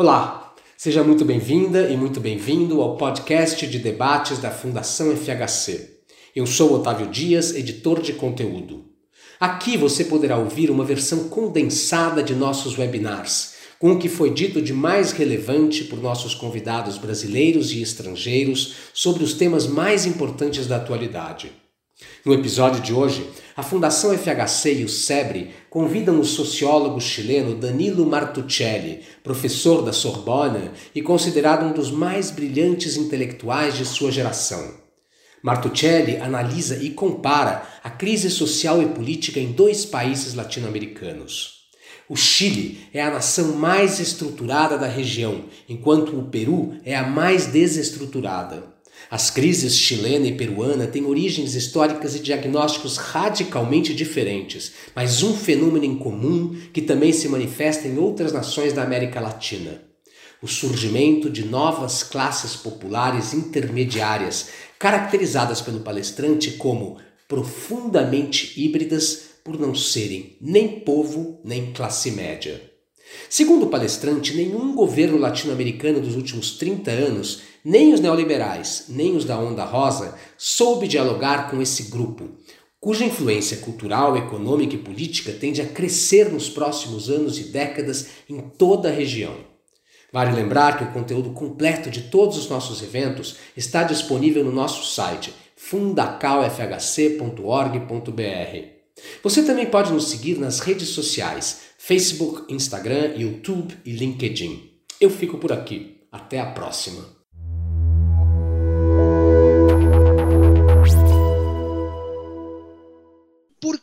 Olá, seja muito bem-vinda e muito bem-vindo ao podcast de debates da Fundação FHC. Eu sou Otávio Dias, editor de conteúdo. Aqui você poderá ouvir uma versão condensada de nossos webinars, com o que foi dito de mais relevante por nossos convidados brasileiros e estrangeiros sobre os temas mais importantes da atualidade. No episódio de hoje, a Fundação FHC e o SEBRE convidam o sociólogo chileno Danilo Martuccelli, professor da Sorbonne e considerado um dos mais brilhantes intelectuais de sua geração. Martuccelli analisa e compara a crise social e política em dois países latino-americanos. O Chile é a nação mais estruturada da região, enquanto o Peru é a mais desestruturada. As crises chilena e peruana têm origens históricas e diagnósticos radicalmente diferentes, mas um fenômeno em comum que também se manifesta em outras nações da América Latina: o surgimento de novas classes populares intermediárias, caracterizadas pelo palestrante como profundamente híbridas por não serem nem povo nem classe média. Segundo o palestrante, nenhum governo latino-americano dos últimos 30 anos nem os neoliberais, nem os da Onda Rosa soube dialogar com esse grupo, cuja influência cultural, econômica e política tende a crescer nos próximos anos e décadas em toda a região. Vale lembrar que o conteúdo completo de todos os nossos eventos está disponível no nosso site fundacalfhc.org.br. Você também pode nos seguir nas redes sociais: Facebook, Instagram, YouTube e LinkedIn. Eu fico por aqui. Até a próxima!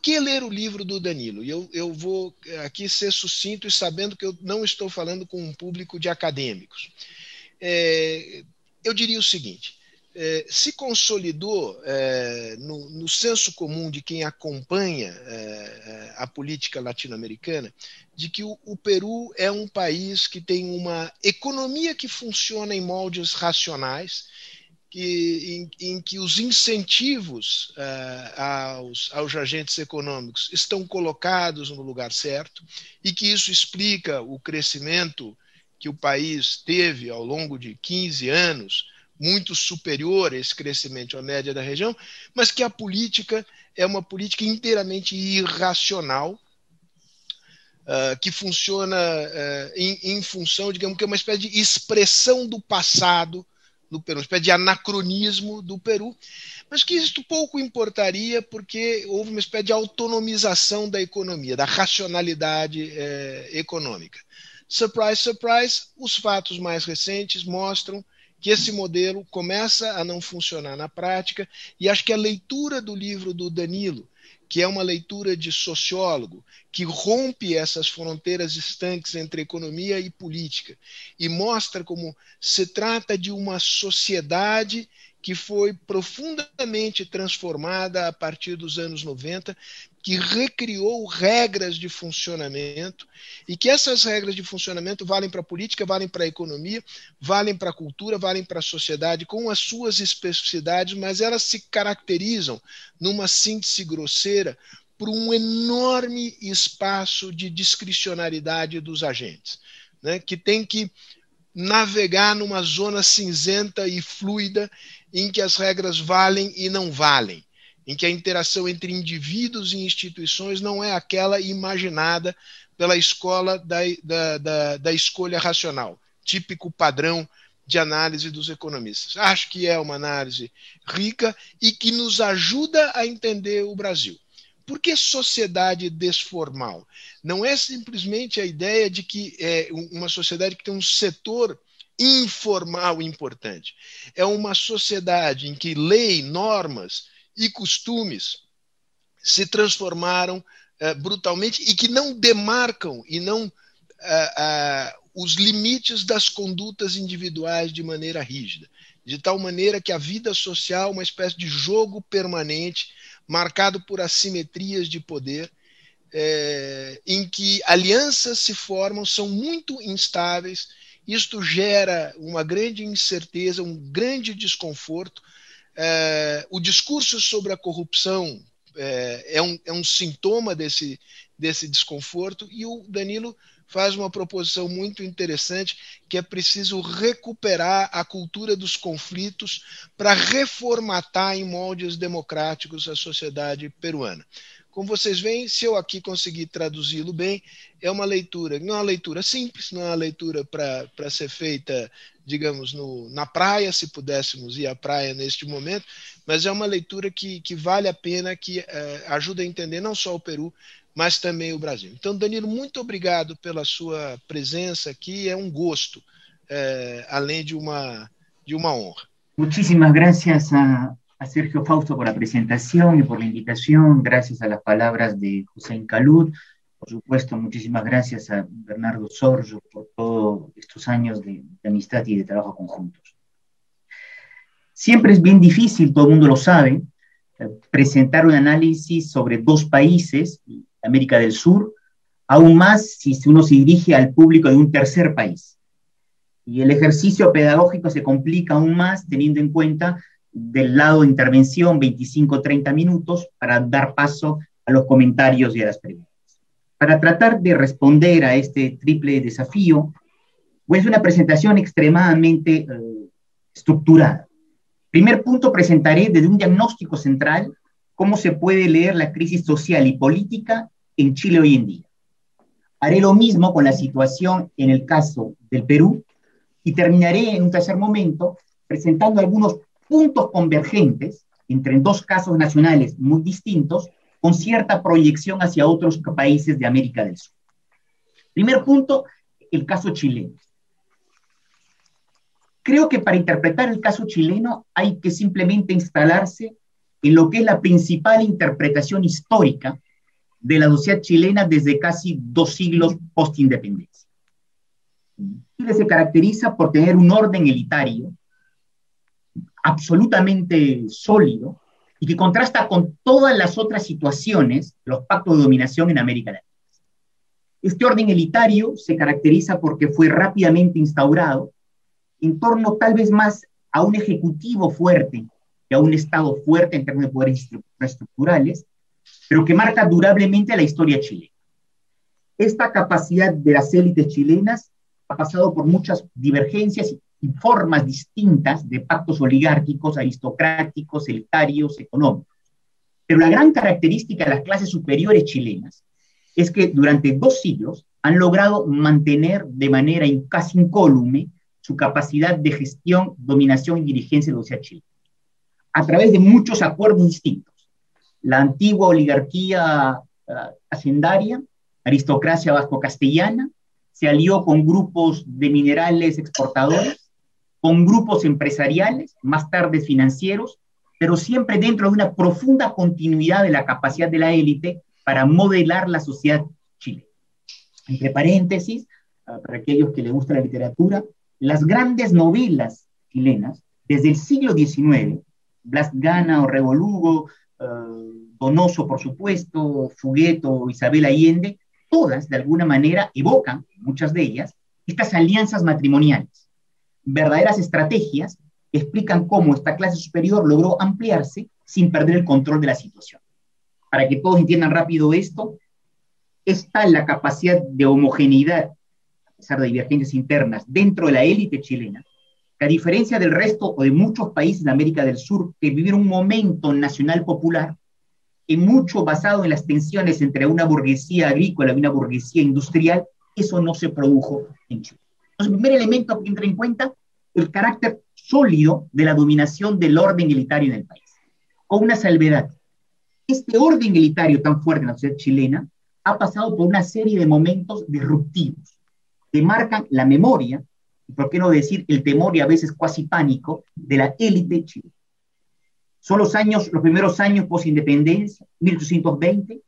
Que ler o livro do Danilo? E eu, eu vou aqui ser sucinto e sabendo que eu não estou falando com um público de acadêmicos. É, eu diria o seguinte: é, se consolidou é, no, no, senso comum de quem acompanha a política latino-americana de que o, o, Peru é um país que tem uma economia que funciona em moldes racionais que, em, em, que os incentivos uh, aos, aos agentes econômicos estão colocados no lugar certo e que isso explica o crescimento que o país teve ao longo de 15 anos, muito superior a esse crescimento à média da região, mas que a política é uma política inteiramente irracional, Uh, que funciona uh, em, em, função, digamos que é uma espécie de expressão do passado do Peru, uma espécie de anacronismo do Peru, mas que isto pouco importaria porque houve uma espécie de autonomização da economia, da racionalidade eh, econômica. Surprise, surprise, os fatos mais recentes mostram que esse modelo começa a não funcionar na prática, e acho que a leitura do livro do Danilo, que é uma leitura de sociólogo, que rompe essas fronteiras estanques entre economia e política e mostra como se trata de uma sociedade que foi profundamente transformada a partir dos anos 90, que recriou regras de funcionamento e que essas regras de funcionamento valem para a política, valem para a economia, valem para a cultura, valem para a sociedade, com as suas especificidades, mas elas se caracterizam numa síntese grosseira por um enorme espaço de discricionariedade dos agentes, né, que tem que navegar numa zona cinzenta e fluida em que as regras valem e não valem, em que a interação entre indivíduos e instituições não é aquela imaginada pela escola da, da, da, da escolha racional, típico padrão de análise dos economistas. Acho que é uma análise rica e que nos ajuda a entender o Brasil. Por que sociedade desformal? Não é simplesmente a ideia de que é uma sociedade que tem um setor informal importante. É uma sociedade em que lei, normas e costumes se transformaram uh, brutalmente e que não demarcam e não uh, uh, os limites das condutas individuais de maneira rígida, de tal maneira que a vida social é uma espécie de jogo permanente marcado por assimetrias de poder. É, em que alianças se formam, são muito instáveis isto gera uma grande incerteza, um grande desconforto. É, o discurso sobre a corrupção é, é, um, é um sintoma desse, desse desconforto, e o Danilo faz uma proposição muito interessante que é preciso recuperar a cultura dos conflitos para reformatar em moldes democráticos a sociedade peruana. Como vocês veem, se eu aqui conseguir traduzi-lo bem, é uma leitura, não é uma leitura simples, não é uma leitura para ser feita, digamos, no, na praia, se pudéssemos ir à praia neste momento, mas é uma leitura que, que vale a pena, que é, ajuda a entender não só o Peru, mas também o Brasil. Então, Danilo, muito obrigado pela sua presença aqui, é um gosto, é, além de uma, de uma honra. Muchísimas gracias a, a Sergio Fausto por la presentación y por la invitación, gracias a las palabras de José Calud, por supuesto, muchísimas gracias a Bernardo Sorjo por todos estos años de, de, amistad y de trabajo conjuntos. Siempre es bien difícil, todo el mundo lo sabe, eh, presentar un análisis sobre dos países, América del Sur, aún más si uno se dirige al público de un tercer país. Y el ejercicio pedagógico se complica aún más teniendo en cuenta del lado de intervención 25-30 minutos para dar paso a los comentarios y a las preguntas. Para tratar de responder a este triple desafío, pues una presentación extremadamente eh, estructurada. Primer punto, presentaré desde un diagnóstico central cómo se puede leer la crisis social y política en Chile hoy en día. Haré lo mismo con la situación en el caso del Perú y terminaré en un tercer momento presentando algunos puntos convergentes entre dos casos nacionales muy distintos, con cierta proyección hacia otros países de América del Sur. Primer punto, el caso chileno. Creo que para interpretar el caso chileno hay que simplemente instalarse en lo que es la principal interpretación histórica de la sociedad chilena desde casi dos siglos post-independencia. Chile se caracteriza por tener un orden elitario absolutamente sólido y que contrasta con todas las otras situaciones, los pactos de dominación en América Latina. Este orden elitario se caracteriza porque fue rápidamente instaurado en torno tal vez más a un ejecutivo fuerte que a un Estado fuerte en términos de poderes estructurales, pero que marca durablemente la historia chilena. Esta capacidad de las élites chilenas ha pasado por muchas divergencias y formas distintas de pactos oligárquicos, aristocráticos, elitarios, económicos. Pero la gran característica de las clases superiores chilenas es que durante dos siglos han logrado mantener de manera casi incólume su capacidad de gestión, dominación y dirigencia de la sociedad chilena, a través de muchos acuerdos distintos. La antigua oligarquía uh, hacendaria, aristocracia vasco-castellana, se alió con grupos de minerales exportadores, con grupos empresariales, más tarde financieros, pero siempre dentro de una profunda continuidad de la capacidad de la élite para modelar la sociedad chilena. Entre paréntesis, ah, para aquellos que les gusta la literatura, las grandes novelas chilenas, desde el siglo XIX, Blas Gana o Revolugo, uh, Donoso, por supuesto, Fugueto, Isabel Allende, todas de alguna manera evocan, muchas de ellas, estas alianzas matrimoniales verdaderas estrategias que explican cómo esta clase superior logró ampliarse sin perder el control de la situación. Para que todos entiendan rápido esto, está la capacidad de homogeneidad, a pesar de divergencias internas, dentro de la élite chilena, a diferencia del resto o de muchos países de América del Sur que vivieron un momento nacional popular, y mucho basado en las tensiones entre una burguesía agrícola y una burguesía industrial, eso no se produjo en Chile. Entonces, el primer elemento que entra en cuenta, el carácter sólido de la dominación del orden elitario en el país, con una salvedad. Este orden elitario tan fuerte en la sociedad chilena ha pasado por una serie de momentos disruptivos que marcan la memoria, y por qué no decir el temor y a veces cuasi pánico, de la élite chilena. Son los años, los primeros años post-independencia, 1820,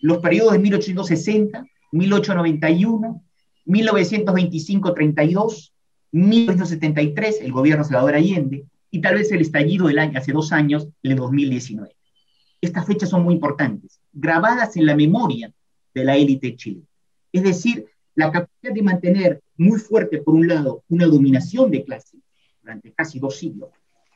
los periodos de 1860, 1891, 1925-32, 1973, el gobierno Salvador Allende, y tal vez el estallido del año, hace dos años, el 2019. Estas fechas son muy importantes, grabadas en la memoria de la élite chilena. Es decir, la capacidad de mantener muy fuerte, por un lado, una dominación de clase durante casi dos siglos,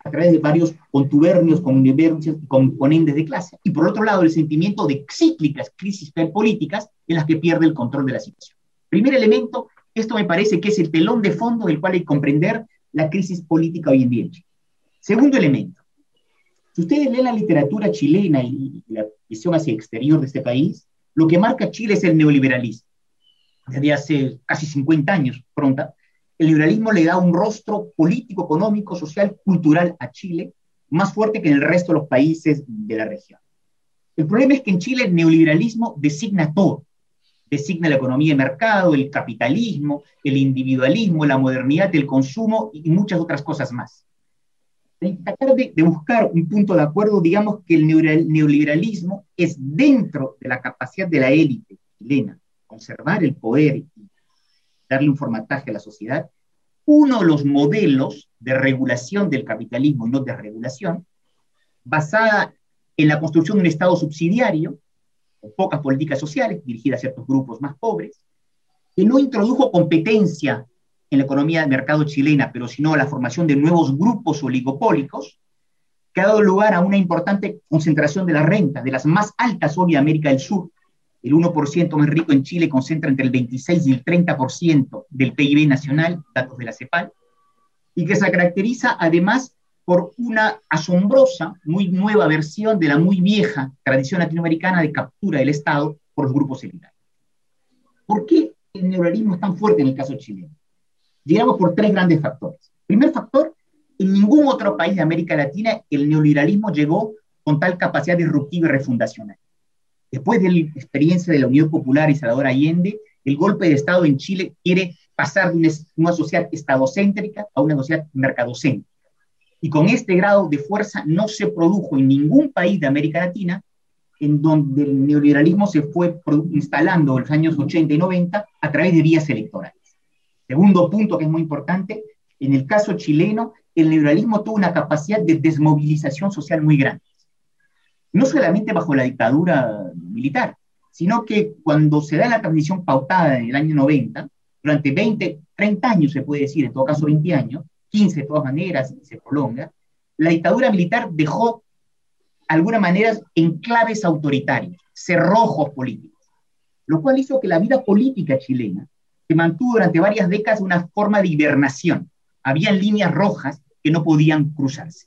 a través de varios contubernios, connivencias y componentes de clase, y por otro lado, el sentimiento de cíclicas crisis políticas en las que pierde el control de la situación. Primer elemento, esto me parece que es el telón de fondo del cual hay que comprender la crisis política hoy en día. Segundo elemento, si ustedes leen la literatura chilena y la visión hacia el exterior de este país, lo que marca Chile es el neoliberalismo. Desde hace casi 50 años, pronta, el liberalismo le da un rostro político, económico, social, cultural a Chile más fuerte que en el resto de los países de la región. El problema es que en Chile el neoliberalismo designa todo. Designa la economía de mercado, el capitalismo, el individualismo, la modernidad del consumo y muchas otras cosas más. Tratar de, de buscar un punto de acuerdo, digamos que el neoliberalismo es dentro de la capacidad de la élite chilena conservar el poder y darle un formataje a la sociedad, uno de los modelos de regulación del capitalismo y no de regulación, basada en la construcción de un Estado subsidiario, con pocas políticas sociales dirigidas a ciertos grupos más pobres, que no introdujo competencia en la economía de mercado chilena, pero sino la formación de nuevos grupos oligopólicos, que ha dado lugar a una importante concentración de la renta, de las más altas hoy en América del Sur, el 1% más rico en Chile concentra entre el 26 y el 30% del PIB nacional, datos de la CEPAL, y que se caracteriza además por una asombrosa, muy nueva versión de la muy vieja tradición latinoamericana de captura del Estado por los grupos elitarios. ¿Por qué el neoliberalismo es tan fuerte en el caso chileno? Llegamos por tres grandes factores. Primer factor, en ningún otro país de América Latina el neoliberalismo llegó con tal capacidad disruptiva y refundacional. Después de la experiencia de la Unión Popular y Salvador Allende, el golpe de Estado en Chile quiere pasar de una, sociedad estadocéntrica a una sociedad mercadocéntrica. Y con este grado de fuerza no se produjo en ningún país de América Latina en donde el neoliberalismo se fue instalando en los años 80 y 90 a través de vías electorales. Segundo punto que es muy importante, en el caso chileno, el neoliberalismo tuvo una capacidad de desmovilización social muy grande no solamente bajo la dictadura militar, sino que cuando se da la transición pautada en el año 90, durante 20, 30 años se puede decir, en todo caso 20 años, 15 de todas maneras, se prolonga, la dictadura militar dejó, de alguna manera, enclaves autoritarios, cerrojos políticos, lo cual hizo que la vida política chilena se mantuvo durante varias décadas una forma de hibernación. Habían líneas rojas que no podían cruzarse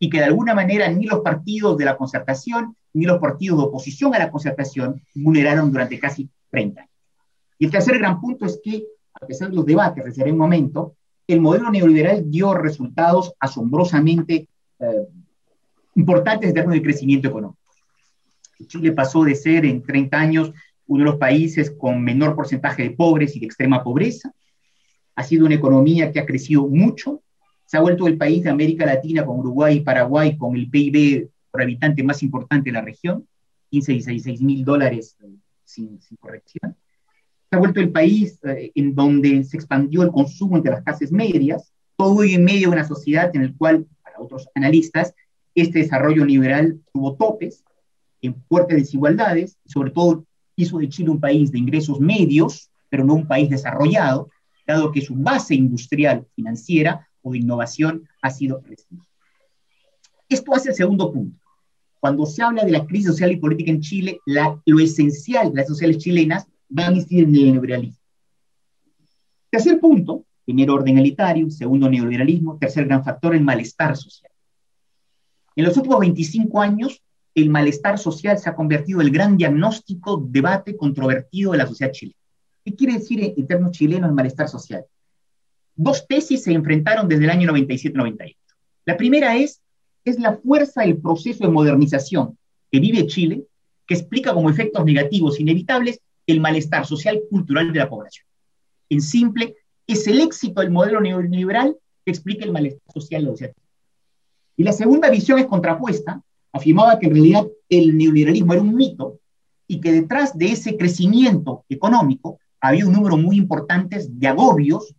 y que de alguna manera ni los partidos de la concertación ni los partidos de oposición a la concertación vulneraron durante casi 30 años. Y el tercer gran punto es que, a pesar de los debates, referiré un momento, el modelo neoliberal dio resultados asombrosamente eh, importantes en términos de crecimiento económico. Chile pasó de ser en 30 años uno de los países con menor porcentaje de pobres y de extrema pobreza. Ha sido una economía que ha crecido mucho, se ha vuelto el país de América Latina con Uruguay y Paraguay con el PIB por habitante más importante de la región, 15 y 16 mil dólares eh, sin, corrección. Se ha vuelto el país eh, en donde se expandió el consumo entre las clases medias, todo en medio de una sociedad en la cual, para otros analistas, este desarrollo liberal tuvo topes, en fuertes desigualdades, sobre todo hizo de Chile un país de ingresos medios, pero no un país desarrollado, dado que su base industrial financiera o de innovación ha sido restringido. Esto hace el segundo punto. Cuando se habla de la crisis social y política en Chile, lo esencial de las sociales chilenas va a incidir en el neoliberalismo. Tercer punto, primer orden elitario, segundo neoliberalismo, tercer gran factor, el malestar social. En los últimos 25 años, el malestar social se ha convertido en el gran diagnóstico, debate controvertido de la sociedad chilena. ¿Qué quiere decir en términos chilenos el malestar social? dos tesis se enfrentaron desde el año 97-98. La primera es, es la fuerza del proceso de modernización que vive Chile, que explica como efectos negativos inevitables el malestar social cultural de la población. En simple, es el éxito del modelo neoliberal que explica el malestar social. Y la segunda visión es contrapuesta, afirmaba que en realidad el neoliberalismo era un mito y que detrás de ese crecimiento económico había un número muy importante de agobios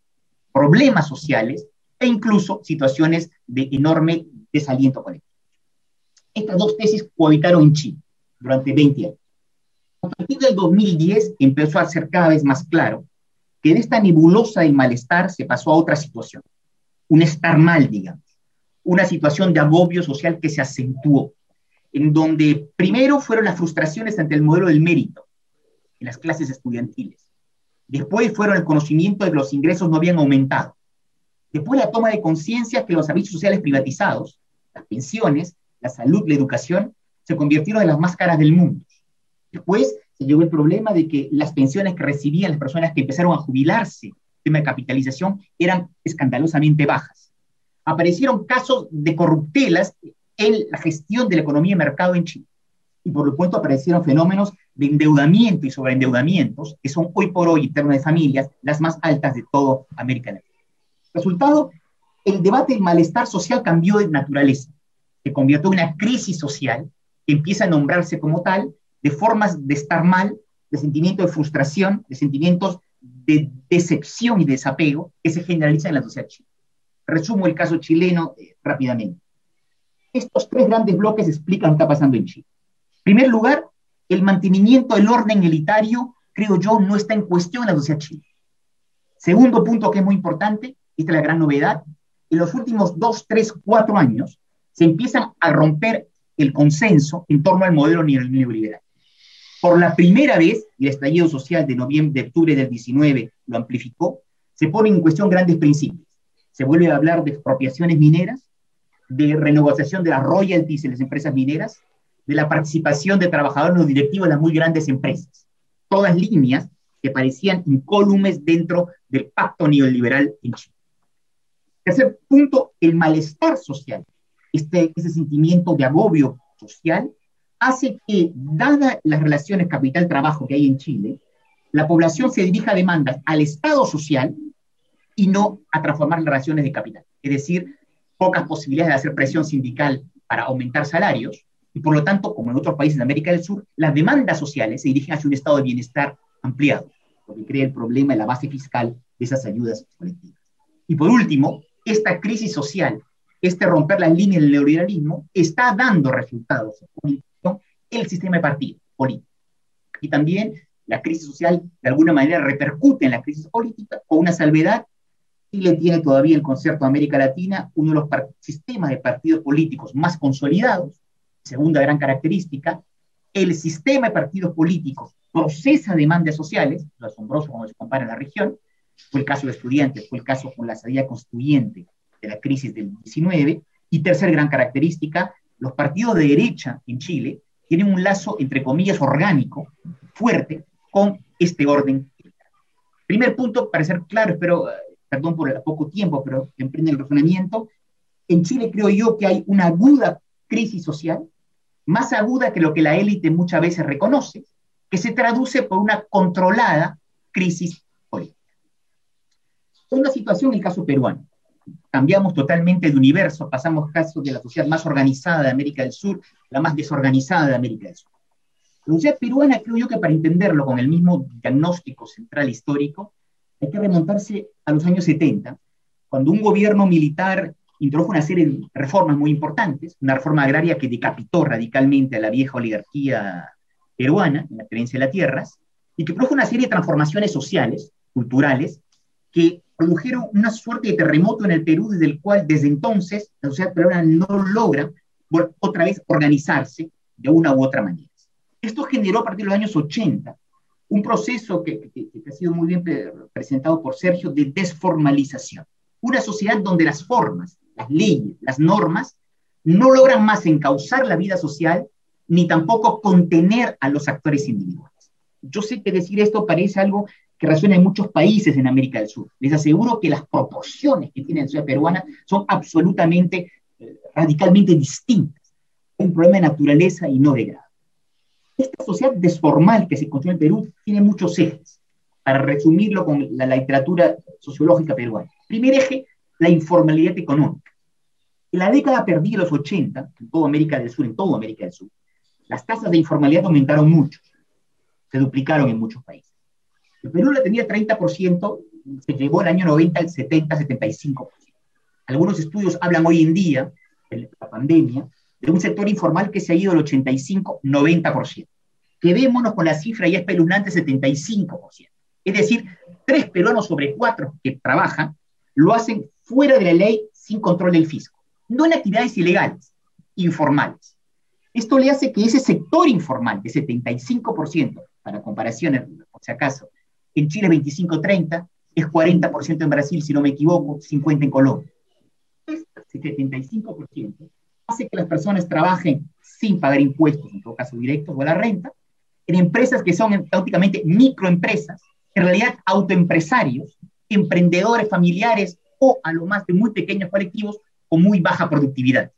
problemas sociales e incluso situaciones de enorme desaliento colectivo. Estas dos tesis cohabitaron en Chile durante 20 años. A partir del 2010 empezó a ser cada vez más claro que de esta nebulosa del malestar se pasó a otra situación, un estar mal, digamos, una situación de agobio social que se acentuó, en donde primero fueron las frustraciones ante el modelo del mérito en las clases estudiantiles, Después fueron el conocimiento de que los ingresos no habían aumentado. Después la toma de conciencia que los servicios sociales privatizados, las pensiones, la salud, la educación, se convirtieron en las más caras del mundo. Después se llegó el problema de que las pensiones que recibían las personas que empezaron a jubilarse, tema de capitalización, eran escandalosamente bajas. Aparecieron casos de corruptelas en la gestión de la economía y mercado en Chile. Y por lo tanto aparecieron fenómenos de endeudamiento y sobreendeudamientos, que son hoy por hoy, en términos de familias, las más altas de toda América Latina. Resultado, el debate del malestar social cambió de naturaleza, se convirtió en una crisis social que empieza a nombrarse como tal, de formas de estar mal, de sentimiento de frustración, de sentimientos de decepción y desapego que se generalizan en la sociedad chilena. Resumo el caso chileno eh, rápidamente. Estos tres grandes bloques explican lo que está pasando en Chile. En primer lugar, el mantenimiento del orden elitario, creo yo, no está en cuestión en la sociedad chilena. Segundo punto que es muy importante, esta es la gran novedad, en los últimos dos, tres, cuatro años se empiezan a romper el consenso en torno al modelo neoliberal. Por la primera vez, y el estallido social de noviembre, de octubre del 19 lo amplificó, se ponen en cuestión grandes principios. Se vuelve a hablar de expropiaciones mineras, de renegociación de las royalties en las empresas mineras, de la participación de trabajadores no directivos en las muy grandes empresas. Todas líneas que parecían incólumes dentro del pacto neoliberal en Chile. Tercer punto, el malestar social. Este, ese sentimiento de agobio social hace que, dadas las relaciones capital-trabajo que hay en Chile, la población se dirija a demandas al Estado social y no a transformar las relaciones de capital. Es decir, pocas posibilidades de hacer presión sindical para aumentar salarios, y por lo tanto, como en otros países de América del Sur, las demandas sociales se dirigen hacia un estado de bienestar ampliado, lo que crea el problema de la base fiscal de esas ayudas colectivas. Y por último, esta crisis social, este romper las líneas del neoliberalismo, está dando resultados el sistema de partido político. Y también la crisis social, de alguna manera, repercute en la crisis política, con una salvedad Chile tiene todavía el concierto de América Latina uno de los sistemas de partidos políticos más consolidados, Segunda gran característica, el sistema de partidos políticos procesa demandas sociales, lo asombroso cuando se compara en la región, fue el caso de estudiantes, fue el caso con la salida constituyente de la crisis del 19, y tercera gran característica, los partidos de derecha en Chile tienen un lazo, entre comillas, orgánico, fuerte, con este orden. Primer punto, para ser claro, espero, perdón por el poco tiempo, pero emprende el razonamiento, en Chile creo yo que hay una aguda crisis social más aguda que lo que la élite muchas veces reconoce, que se traduce por una controlada crisis política. Una situación el caso peruano. Cambiamos totalmente de universo, pasamos casos de la sociedad más organizada de América del Sur, la más desorganizada de América del Sur. La sociedad peruana, creo yo que para entenderlo con el mismo diagnóstico central histórico, hay que remontarse a los años 70, cuando un gobierno militar introdujo una serie de reformas muy importantes, una reforma agraria que decapitó radicalmente a la vieja oligarquía peruana, en la tenencia de las tierras, y que produjo una serie de transformaciones sociales, culturales, que produjeron una suerte de terremoto en el Perú, desde el cual desde entonces la sociedad peruana no logra otra vez organizarse de una u otra manera. Esto generó a partir de los años 80 un proceso que, ha sido muy bien presentado por Sergio de desformalización. Una sociedad donde las formas, las leyes, las normas, no logran más encauzar la vida social ni tampoco contener a los actores individuales. Yo sé que decir esto parece algo que resuena en muchos países en América del Sur. Les aseguro que las proporciones que tiene la sociedad peruana son absolutamente, eh, radicalmente distintas. un problema de naturaleza y no de grado. Esta sociedad desformal que se construye en Perú tiene muchos ejes, para resumirlo con la literatura sociológica peruana. Primer eje, la informalidad económica. En la década perdida, los 80, en toda América del Sur, en toda América del Sur, las tasas de informalidad aumentaron mucho, se duplicaron en muchos países. El Perú la tenía 30%, se llevó el año 90 al 70, 75%. Algunos estudios hablan hoy en día, de la pandemia, de un sector informal que se ha ido al 85, 90%. Quedémonos con la cifra ya espeluznante 75%. Es decir, tres peruanos sobre cuatro que trabajan lo hacen fuera de la ley sin control del fisco, no en actividades ilegales, informales. Esto le hace que ese sector informal de 75%, para comparaciones, por si acaso, en Chile 25-30, es 40% en Brasil, si no me equivoco, 50% en Colombia. Este 75% hace que las personas trabajen sin pagar impuestos, en todo caso directos o a la renta, en empresas que son prácticamente microempresas, en realidad autoempresarios, emprendedores familiares o a lo más de muy pequeños colectivos con muy baja productividad.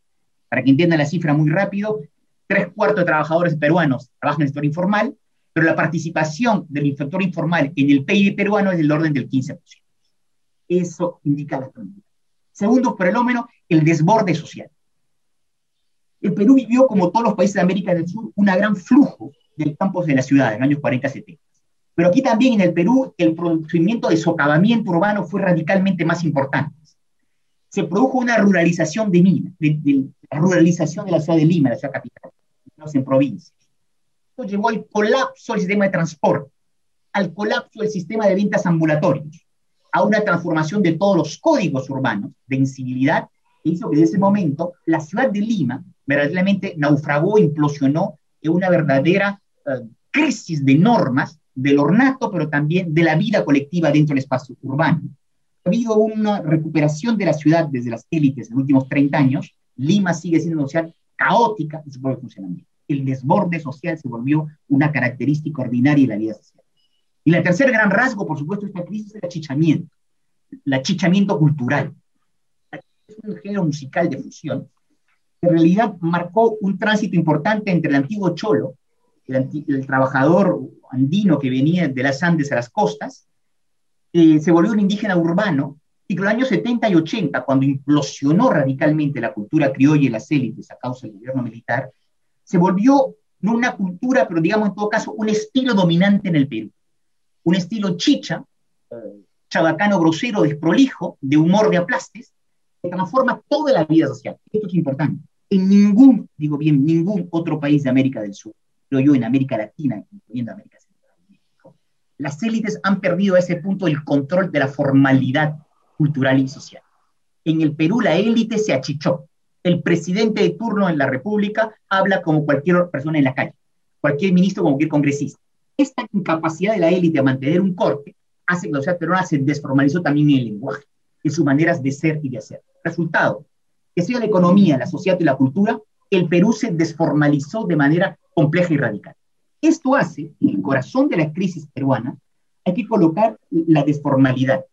Para que entiendan la cifra muy rápido, tres cuartos de trabajadores peruanos trabajan en el sector informal, pero la participación del sector informal en el PIB peruano es del orden del 15%. Eso indica la economía. Segundo fenómeno, el desborde social. El Perú vivió, como todos los países de América del Sur, un gran flujo del campos de la ciudad en los años 40-70. Pero aquí también en el Perú el procedimiento de socavamiento urbano fue radicalmente más importante. Se produjo una ruralización de, Lima, la ruralización de la ciudad de Lima, la ciudad capital, en provincias. Llevó al colapso del sistema de transporte, al colapso del sistema de ventas ambulatorios, a una transformación de todos los códigos urbanos de incivilidad que hizo que en ese momento la ciudad de Lima verdaderamente naufragó, implosionó en una verdadera eh, crisis de normas del ornato, pero también de la vida colectiva dentro del espacio urbano. Ha habido una recuperación de la ciudad desde las élites en los últimos 30 años. Lima sigue siendo una ciudad caótica en su propio funcionamiento. El desborde social se volvió una característica ordinaria de la vida social. Y el tercer gran rasgo, por supuesto, de esta crisis es el achichamiento, el achichamiento cultural. Es un género musical de fusión en realidad marcó un tránsito importante entre el antiguo cholo, el, trabajador andino que venía de las Andes a las costas, eh, se volvió un indígena urbano, y que en los años 70 y 80, cuando implosionó radicalmente la cultura criolla y las élites a causa del gobierno militar, se volvió no una cultura, pero digamos en todo caso un estilo dominante en el Perú. Un estilo chicha, chabacano grosero, desprolijo, de humor de aplastes, que transforma toda la vida social. Esto es importante. En ningún, digo bien, ningún otro país de América del Sur, pero yo en América Latina, incluyendo América Central México, las élites han perdido a ese punto el control de la formalidad cultural y social. En el Perú la élite se achichó. El presidente de turno en la República habla como cualquier persona en la calle, cualquier ministro, como cualquier congresista. Esta incapacidad de la élite a mantener un corte hace que la sociedad peruana se desformalizó también en el lenguaje, en sus maneras de ser y de hacer. Resultado, que sea la economía, la sociedad y la cultura, el Perú se desformalizó de manera compleja y radical. Esto hace, en el corazón de la crisis peruana, hay que colocar la desformalidad,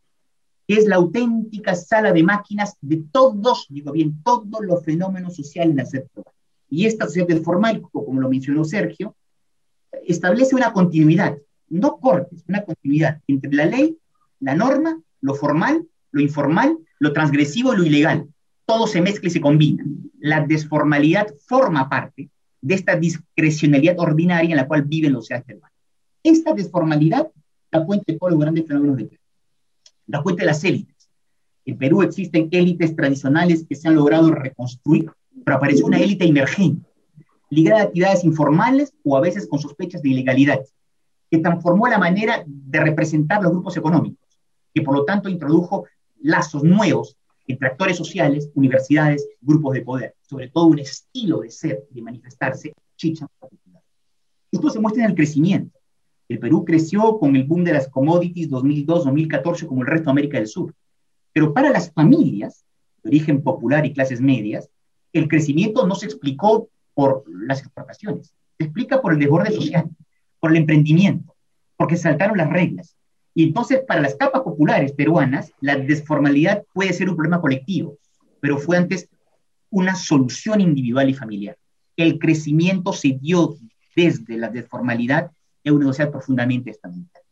que es la auténtica sala de máquinas de todos, digo bien, todos los fenómenos sociales en la sociedad Y esta sociedad desformal, como lo mencionó Sergio, establece una continuidad, no cortes, una continuidad entre la ley, la norma, lo formal, lo informal, lo transgresivo y lo ilegal. Todo se mezcla y se combina. La desformalidad forma parte de esta discrecionalidad ordinaria en la cual viven los humanos. Esta desformalidad da cuenta de todos los grandes fenómenos de Da cuenta de las élites. En Perú existen élites tradicionales que se han logrado reconstruir, pero apareció una élite emergente, ligada a actividades informales o a veces con sospechas de ilegalidad, que transformó la manera de representar los grupos económicos, que por lo tanto introdujo lazos nuevos entre actores sociales, universidades, grupos de poder, sobre todo un estilo de ser, de manifestarse, chicha particular. Esto se muestra en el crecimiento. El Perú creció con el boom de las commodities 2002-2014 como el resto de América del Sur. Pero para las familias de origen popular y clases medias, el crecimiento no se explicó por las exportaciones, se explica por el desborde social, por el emprendimiento, porque saltaron las reglas, y entonces, para las capas populares peruanas, la desformalidad puede ser un problema colectivo, pero fue antes una solución individual y familiar. El crecimiento se dio desde la desformalidad en una sociedad profundamente estabilizada.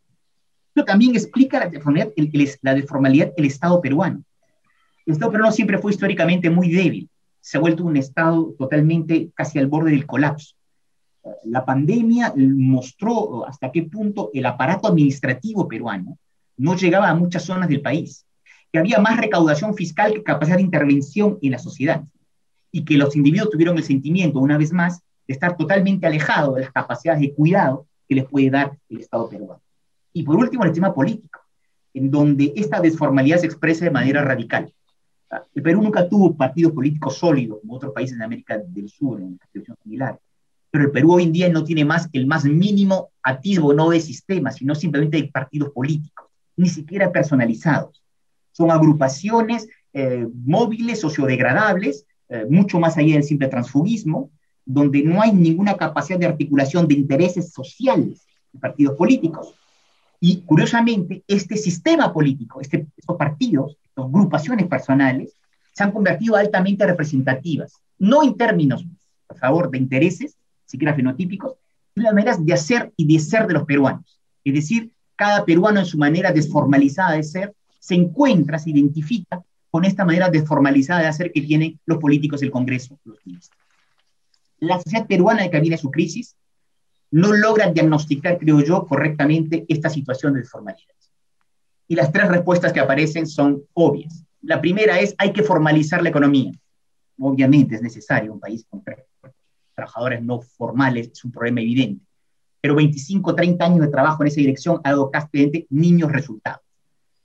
Esto también explica la desformalidad, la desformalidad del Estado peruano. El Estado peruano siempre fue históricamente muy débil, se ha vuelto un Estado totalmente casi al borde del colapso la pandemia mostró hasta qué punto el aparato administrativo peruano no llegaba a muchas zonas del país, que había más recaudación fiscal que capacidad de intervención en la sociedad, y que los individuos tuvieron el sentimiento, una vez más, de estar totalmente alejados de las capacidades de cuidado que les puede dar el Estado peruano. Y por último, el tema político, en donde esta desformalidad se expresa de manera radical. El Perú nunca tuvo partidos políticos sólidos como otros países de América del Sur en una situación similar pero el Perú hoy en día no tiene más el más mínimo atisbo no de sistema, sino simplemente de partidos políticos, ni siquiera personalizados. Son agrupaciones eh, móviles, sociodegradables, eh, mucho más allá del simple transfugismo, donde no hay ninguna capacidad de articulación de intereses sociales de partidos políticos. Y curiosamente, este sistema político, este, estos partidos, estas agrupaciones personales, se han convertido altamente representativas, no en términos, por favor, de intereses, siquiera fenotípicos, sino de maneras de hacer y de ser de los peruanos. Es decir, cada peruano en su manera desformalizada de ser se encuentra, se identifica con esta manera desformalizada de hacer que tienen los políticos del Congreso, los ministros. La sociedad peruana que viene su crisis no logra diagnosticar, creo yo, correctamente esta situación de desformalidad. Y las tres respuestas que aparecen son obvias. La primera es, hay que formalizar la economía. Obviamente es necesario un país con trabajadores no formales, es un problema evidente. Pero 25, 30 años de trabajo en esa dirección ha dado casi niños resultados.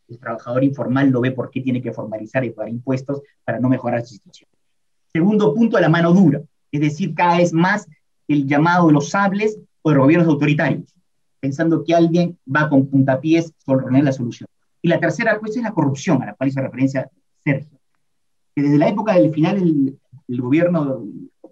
El trabajador informal no ve por qué tiene que formalizar y pagar impuestos para no mejorar su situación. Segundo punto, la mano dura, es decir, cada vez más el llamado de los sables o de gobiernos autoritarios, pensando que alguien va con puntapiés sobre la solución. Y la tercera pues, es la corrupción, a la cual hizo referencia Sergio. Que desde la época del final del, gobierno,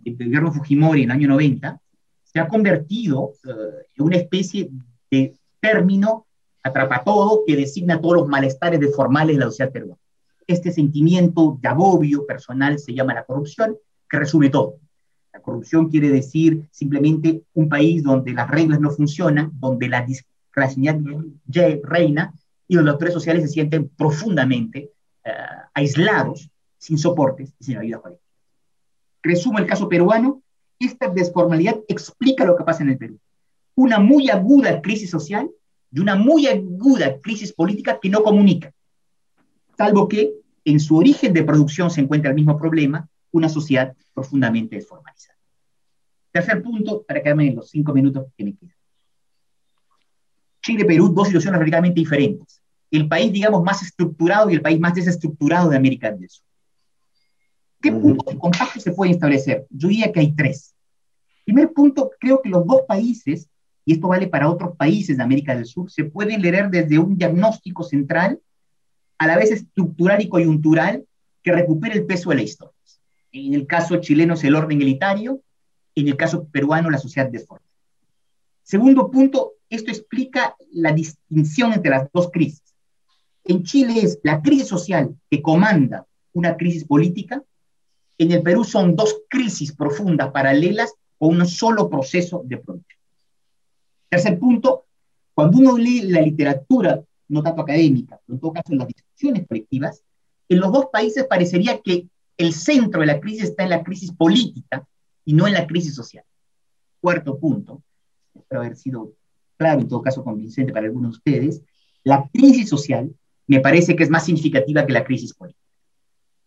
del gobierno Fujimori en el año 90, se ha convertido eh, en una especie de término atrapa todo que designa todos los malestares deformales de la sociedad peruana. Este sentimiento de agobio personal se llama la corrupción, que resume todo. Corrupción quiere decir simplemente un país donde las reglas no funcionan, donde la discrecionalidad reina y donde los actores sociales se sienten profundamente eh, aislados, sin soportes y sin ayuda colectiva. Resumo el caso peruano, esta desformalidad explica lo que pasa en el Perú. Una muy aguda crisis social y una muy aguda crisis política que no comunica, salvo que en su origen de producción se encuentra el mismo problema, una sociedad profundamente desformalizada. Tercer punto, para quedarme en los cinco minutos que me quedan. Chile y Perú, dos situaciones radicalmente diferentes. El país, digamos, más estructurado y el país más desestructurado de América del Sur. ¿Qué puntos de contacto se pueden establecer? Yo diría que hay tres. Primer punto, creo que los dos países, y esto vale para otros países de América del Sur, se pueden leer desde un diagnóstico central, a la vez estructural y coyuntural, que recupere el peso de la historia. En el caso chileno es el orden elitario, en el caso peruano la sociedad deforme. Segundo punto, esto explica la distinción entre las dos crisis. En Chile es la crisis social que comanda una crisis política, en el Perú son dos crisis profundas paralelas o un solo proceso de producción. Tercer punto, cuando uno lee la literatura, no tanto académica, pero en todo caso en las discusiones colectivas, en los dos países parecería que el centro de la crisis está en la crisis política y no en la crisis social. Cuarto punto, espero haber sido claro, en todo caso convincente para algunos de ustedes, la crisis social me parece que es más significativa que la crisis política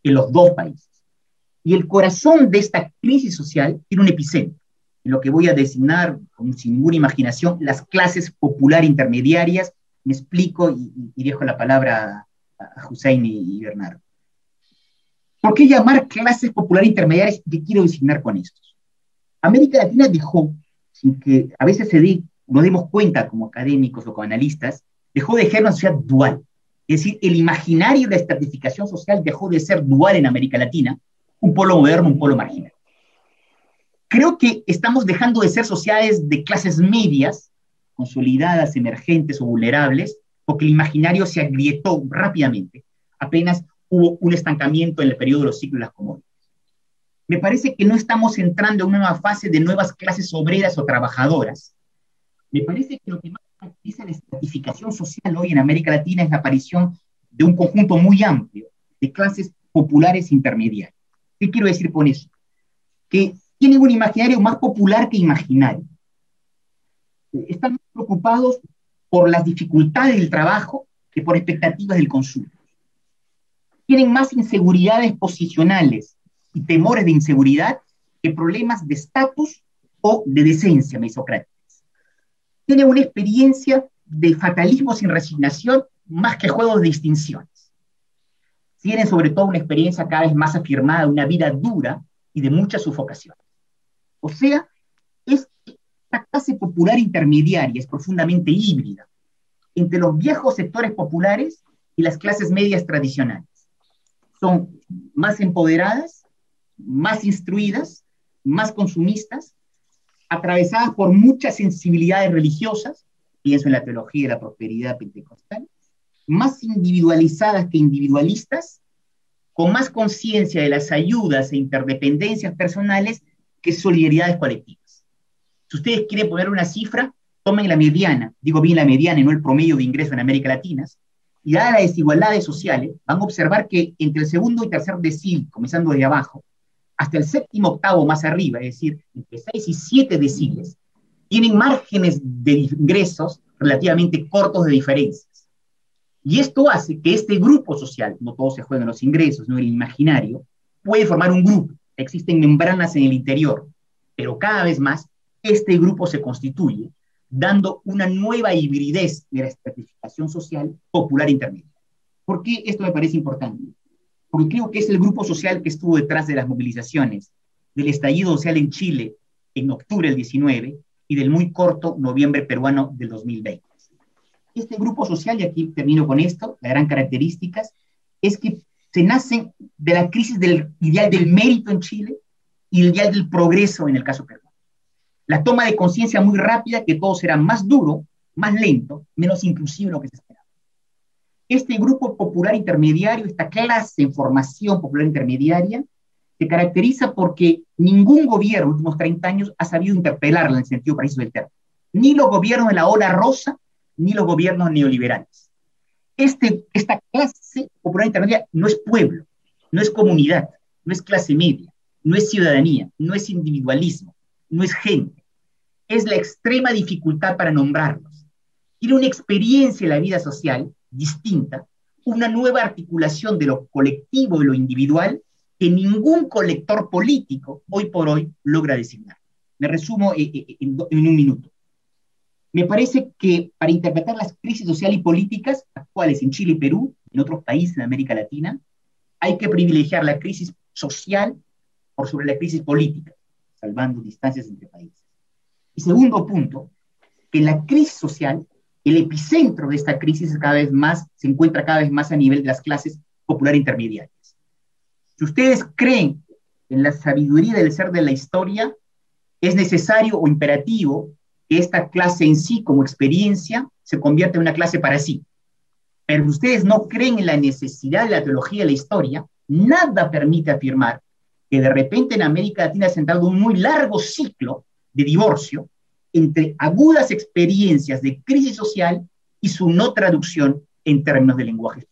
en los dos países. Y el corazón de esta crisis social tiene un epicentro, en lo que voy a designar, sin ninguna imaginación, las clases popular intermediarias. Me explico y, dejo la palabra a Hussein y, Bernardo. ¿Por qué llamar clases popular intermediarias? ¿Qué quiero designar con esto? América Latina dejó, sin que a veces se nos demos cuenta como académicos o como analistas, dejó de ser una sociedad dual. Es decir, el imaginario de la estratificación social dejó de ser dual en América Latina un polo moderno, un polo marginal. Creo que estamos dejando de ser sociedades de clases medias, consolidadas, emergentes o vulnerables, porque el imaginario se agrietó rápidamente. Apenas hubo un estancamiento en el periodo de los ciclos de las commodities. Me parece que no estamos entrando en una nueva fase de nuevas clases obreras o trabajadoras. Me parece que lo que más caracteriza la estratificación social hoy en América Latina es la aparición de un conjunto muy amplio de clases populares intermediarias. ¿Qué quiero decir con eso? Que tienen un imaginario más popular que imaginario. Están preocupados por las dificultades del trabajo que por expectativas del consumo. Tienen más inseguridades posicionales temores de inseguridad que problemas de estatus o de decencia mesocráticas. Tienen una experiencia de fatalismo sin resignación más que juegos de distinciones tienen sobre todo una experiencia cada vez más afirmada, una vida dura y de muchas sufocaciones. O sea, es Esta clase popular intermediaria es profundamente híbrida entre los viejos sectores populares y las clases medias tradicionales. Son más empoderadas, más instruidas, más consumistas, atravesadas por muchas sensibilidades religiosas, pienso en la teología de la prosperidad pentecostal, más individualizadas que individualistas, con más conciencia de las ayudas e interdependencias personales que solidaridades colectivas. Si ustedes quieren poner una cifra, tomen la mediana, digo bien la mediana y no el promedio de ingreso en América Latina, y dadas las desigualdades sociales, van a observar que entre el segundo y tercer decil, comenzando desde abajo, hasta el séptimo octavo más arriba, es decir, entre 6 y 7 deciles, tienen márgenes de ingresos relativamente cortos de diferencias. Y esto hace que este grupo social, no todos se juegan los ingresos, no el imaginario, puede formar un grupo. Existen membranas en el interior, pero cada vez más este grupo se constituye, dando una nueva hibridez de la estratificación social popular intermedia. ¿Por qué esto me parece importante? Porque creo que es el grupo social que estuvo detrás de las movilizaciones, del estallido social en Chile en octubre del 19 y del muy corto noviembre peruano del 2020. Este grupo social, y aquí termino con esto, la gran característica es que se nace de la crisis del ideal del mérito en Chile y el ideal del progreso en el caso peruano. La toma de conciencia muy rápida que todo será más duro, más lento, menos inclusivo de lo que se espera este grupo popular intermediario, esta clase en formación popular intermediaria, se caracteriza porque ningún gobierno en los últimos 30 años ha sabido interpelarla en el sentido preciso del término. Ni los gobiernos de la ola rosa, ni los gobiernos neoliberales. Este, esta clase popular intermedia no es pueblo, no es comunidad, no es clase media, no es ciudadanía, no es individualismo, no es gente. Es la extrema dificultad para nombrarlos. Tiene una experiencia en la vida social distinta, una nueva articulación de lo colectivo y lo individual que ningún colector político hoy por hoy logra designar. Me resumo eh, eh, en, un minuto. Me parece que para interpretar las crisis sociales y políticas actuales en Chile y Perú, en otros países de América Latina, hay que privilegiar la crisis social por sobre la crisis política, salvando distancias entre países. Y segundo punto, que la crisis social el epicentro de esta crisis cada vez más, se encuentra cada vez más a nivel de las clases popular intermediarias. Si ustedes creen en la sabiduría del ser de la historia, es necesario o imperativo que esta clase en sí, como experiencia, se convierta en una clase para sí. Pero si ustedes no creen en la necesidad de la teología de la historia, nada permite afirmar que de repente en América Latina se ha entrado un muy largo ciclo de divorcio entre agudas experiencias de crisis social y su no traducción en términos de lenguajes